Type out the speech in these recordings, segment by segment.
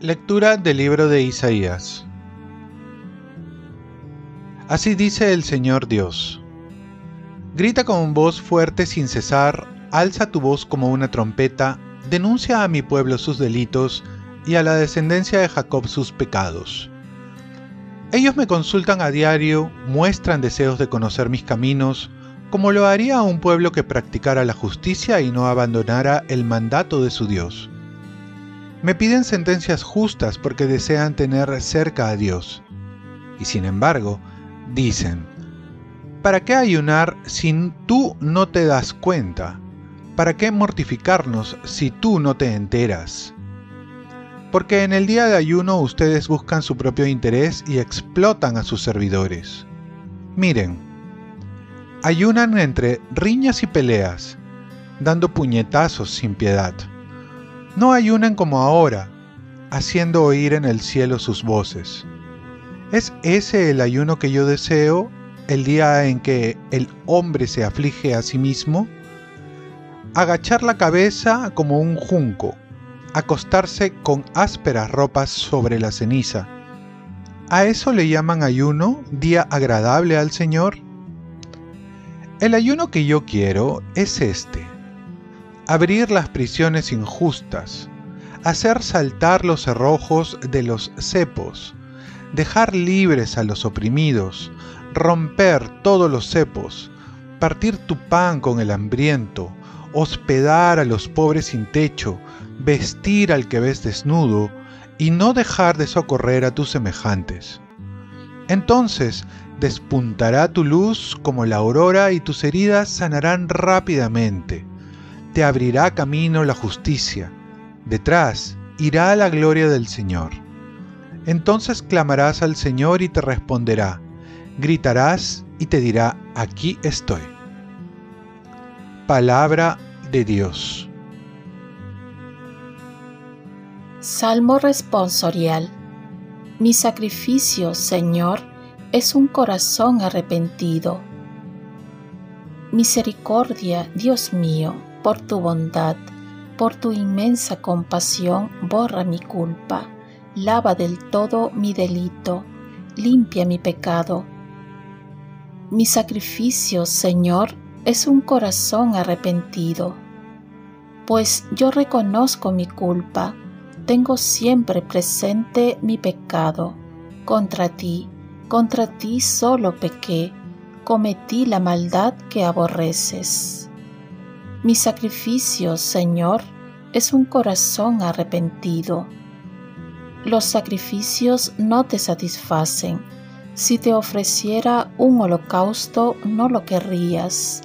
Lectura del libro de Isaías. Así dice el Señor Dios. Grita con voz fuerte sin cesar, alza tu voz como una trompeta, denuncia a mi pueblo sus delitos y a la descendencia de Jacob sus pecados. Ellos me consultan a diario, muestran deseos de conocer mis caminos, como lo haría un pueblo que practicara la justicia y no abandonara el mandato de su Dios. Me piden sentencias justas porque desean tener cerca a Dios. Y sin embargo, dicen, ¿para qué ayunar si tú no te das cuenta? ¿Para qué mortificarnos si tú no te enteras? Porque en el día de ayuno ustedes buscan su propio interés y explotan a sus servidores. Miren, ayunan entre riñas y peleas, dando puñetazos sin piedad no ayunan como ahora, haciendo oír en el cielo sus voces. ¿Es ese el ayuno que yo deseo, el día en que el hombre se aflige a sí mismo? Agachar la cabeza como un junco, acostarse con ásperas ropas sobre la ceniza. ¿A eso le llaman ayuno, día agradable al Señor? El ayuno que yo quiero es este abrir las prisiones injustas, hacer saltar los cerrojos de los cepos, dejar libres a los oprimidos, romper todos los cepos, partir tu pan con el hambriento, hospedar a los pobres sin techo, vestir al que ves desnudo, y no dejar de socorrer a tus semejantes. Entonces despuntará tu luz como la aurora y tus heridas sanarán rápidamente te abrirá camino la justicia, detrás irá la gloria del Señor. Entonces clamarás al Señor y te responderá, gritarás y te dirá, aquí estoy. Palabra de Dios. Salmo responsorial. Mi sacrificio, Señor, es un corazón arrepentido. Misericordia, Dios mío por tu bondad, por tu inmensa compasión, borra mi culpa, lava del todo mi delito, limpia mi pecado. Mi sacrificio, Señor, es un corazón arrepentido, pues yo reconozco mi culpa, tengo siempre presente mi pecado. Contra ti, contra ti solo pequé, cometí la maldad que aborreces. Mi sacrificio, Señor, es un corazón arrepentido. Los sacrificios no te satisfacen. Si te ofreciera un holocausto, no lo querrías.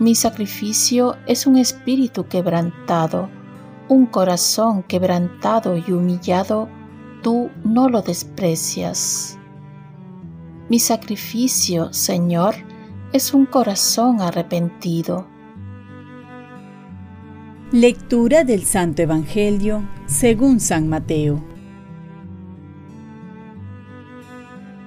Mi sacrificio es un espíritu quebrantado, un corazón quebrantado y humillado, tú no lo desprecias. Mi sacrificio, Señor, es un corazón arrepentido. Lectura del Santo Evangelio según San Mateo.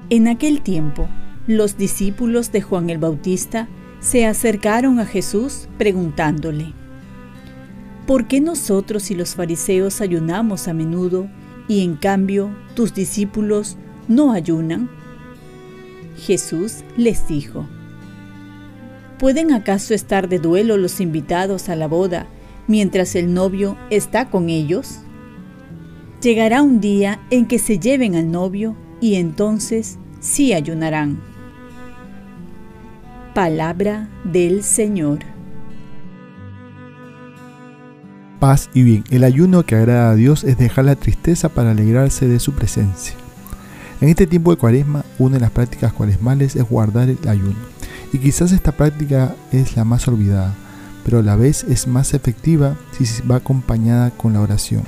En aquel tiempo, los discípulos de Juan el Bautista se acercaron a Jesús preguntándole, ¿por qué nosotros y los fariseos ayunamos a menudo y en cambio tus discípulos no ayunan? Jesús les dijo, ¿pueden acaso estar de duelo los invitados a la boda mientras el novio está con ellos? Llegará un día en que se lleven al novio y entonces sí ayunarán. Palabra del Señor. Paz y bien. El ayuno que agrada a Dios es dejar la tristeza para alegrarse de su presencia. En este tiempo de cuaresma, una de las prácticas cuaresmales es guardar el ayuno. Y quizás esta práctica es la más olvidada pero a la vez es más efectiva si va acompañada con la oración.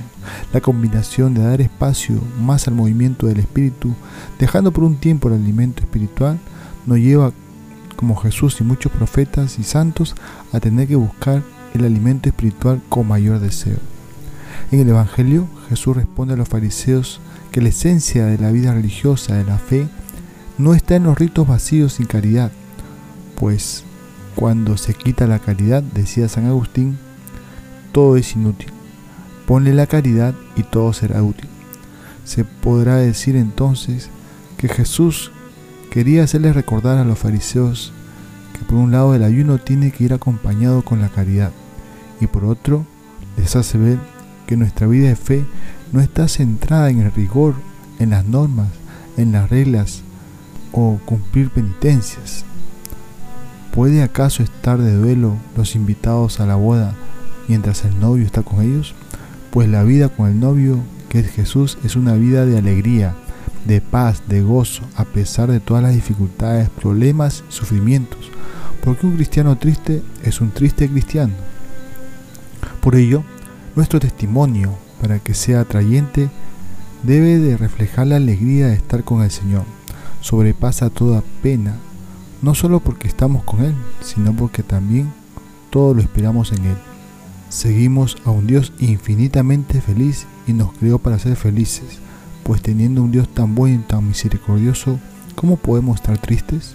La combinación de dar espacio más al movimiento del espíritu, dejando por un tiempo el alimento espiritual, nos lleva, como Jesús y muchos profetas y santos, a tener que buscar el alimento espiritual con mayor deseo. En el Evangelio, Jesús responde a los fariseos que la esencia de la vida religiosa, de la fe, no está en los ritos vacíos sin caridad, pues cuando se quita la caridad, decía San Agustín, todo es inútil. Ponle la caridad y todo será útil. Se podrá decir entonces que Jesús quería hacerles recordar a los fariseos que por un lado el ayuno tiene que ir acompañado con la caridad y por otro les hace ver que nuestra vida de fe no está centrada en el rigor, en las normas, en las reglas o cumplir penitencias. ¿Puede acaso estar de duelo los invitados a la boda mientras el novio está con ellos? Pues la vida con el novio, que es Jesús, es una vida de alegría, de paz, de gozo, a pesar de todas las dificultades, problemas, sufrimientos, porque un cristiano triste es un triste cristiano. Por ello, nuestro testimonio, para que sea atrayente, debe de reflejar la alegría de estar con el Señor. Sobrepasa toda pena, no solo porque estamos con Él, sino porque también todo lo esperamos en Él. Seguimos a un Dios infinitamente feliz y nos creó para ser felices, pues teniendo un Dios tan bueno y tan misericordioso, ¿cómo podemos estar tristes?